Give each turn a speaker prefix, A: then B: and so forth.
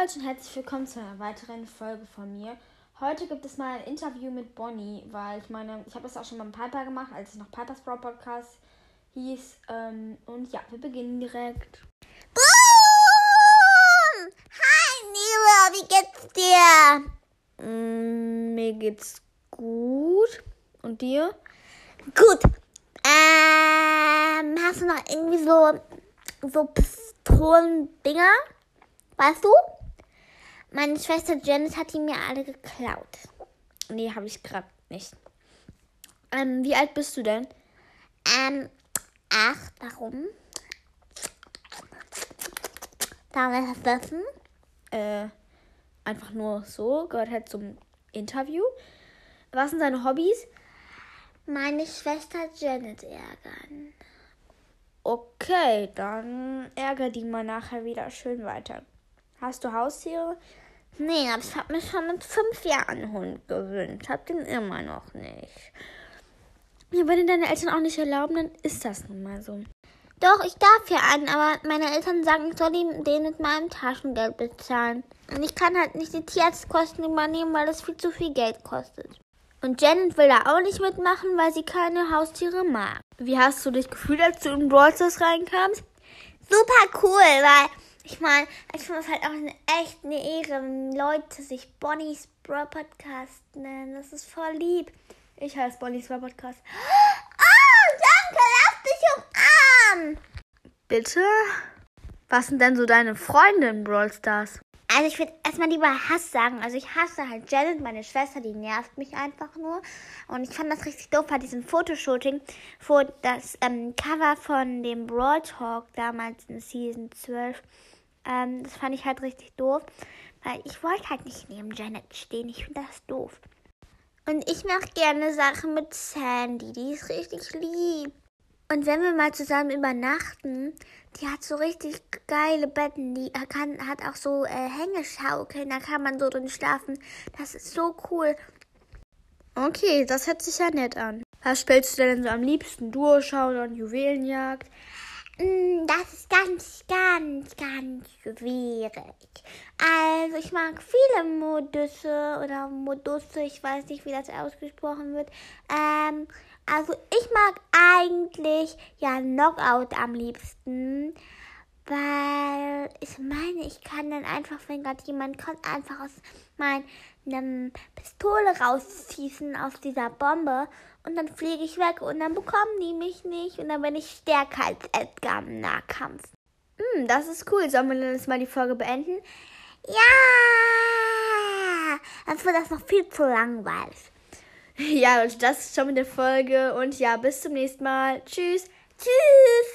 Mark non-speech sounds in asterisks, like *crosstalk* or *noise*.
A: Leute und herzlich willkommen zu einer weiteren Folge von mir. Heute gibt es mal ein Interview mit Bonnie, weil ich meine, ich habe das auch schon beim Piper gemacht, als es noch Pipers Bro Podcast hieß. Ähm, und ja, wir beginnen direkt.
B: Boom! Hi, Nila, wie geht's dir?
A: Mm, mir geht's gut. Und dir?
B: Gut. Ähm, hast du noch irgendwie so, so Pistolen-Dinger? Weißt du? Meine Schwester Janice hat die mir alle geklaut.
A: Nee, habe ich gerade nicht. Ähm, wie alt bist du denn?
B: Ähm, acht. Warum? Darf ich das wissen?
A: Äh, einfach nur so, gehört halt zum Interview. Was sind deine Hobbys?
B: Meine Schwester Janet ärgern.
A: Okay, dann ärger die mal nachher wieder schön weiter. Hast du Haustiere?
B: Nee, aber ich habe mir schon mit fünf Jahren einen Hund gewünscht. Hab den immer noch nicht.
A: Ja, wenn deine Eltern auch nicht erlauben, dann ist das nun mal so.
B: Doch, ich darf ja einen, aber meine Eltern sagen, ich soll den mit meinem Taschengeld bezahlen. Und ich kann halt nicht die Tierarztkosten übernehmen, weil das viel zu viel Geld kostet. Und Janet will da auch nicht mitmachen, weil sie keine Haustiere mag.
A: Wie hast du dich gefühlt, als du in Brawl reinkamst?
B: Super cool, weil ich meine, ich finde es halt auch eine, echt eine Ehre, wenn Leute sich Bonnie's Bro Podcast nennen. Das ist voll lieb.
A: Ich heiße Bonnie's Bro Podcast.
B: Oh, danke, lass dich umarmen.
A: Bitte? Was sind denn so deine Freunde in Brawl Stars?
B: Also ich würde erstmal lieber Hass sagen. Also ich hasse halt Janet, meine Schwester, die nervt mich einfach nur. Und ich fand das richtig doof bei diesem Fotoshooting, wo das ähm, Cover von dem Brawl Talk damals in Season 12 ähm, das fand ich halt richtig doof, weil ich wollte halt nicht neben Janet stehen. Ich finde das doof. Und ich mache gerne Sachen mit Sandy, die ist richtig lieb. Und wenn wir mal zusammen übernachten, die hat so richtig geile Betten, die kann, hat auch so äh, Hängeschaukeln, da kann man so drin schlafen. Das ist so cool.
A: Okay, das hört sich ja nett an. Was spielst du denn so am liebsten? Duo schauen und Juwelenjagd?
B: Mm, das ist ganz, ganz, ganz schwierig. Also ich mag viele Modusse oder Modusse, ich weiß nicht, wie das ausgesprochen wird. Ähm, also ich mag eigentlich ja Knockout am liebsten, weil ich meine, ich kann dann einfach, wenn gerade jemand kommt, einfach aus meiner Pistole rausschießen aus dieser Bombe und dann fliege ich weg und dann bekommen die mich nicht und dann bin ich stärker als Edgar im Nahkampf.
A: Hm, das ist cool. Sollen wir dann jetzt mal die Folge beenden?
B: Ja! Sonst wird das noch viel zu langweilig. *laughs*
A: Ja, Leute, das ist schon mit der Folge und ja, bis zum nächsten Mal. Tschüss.
B: Tschüss.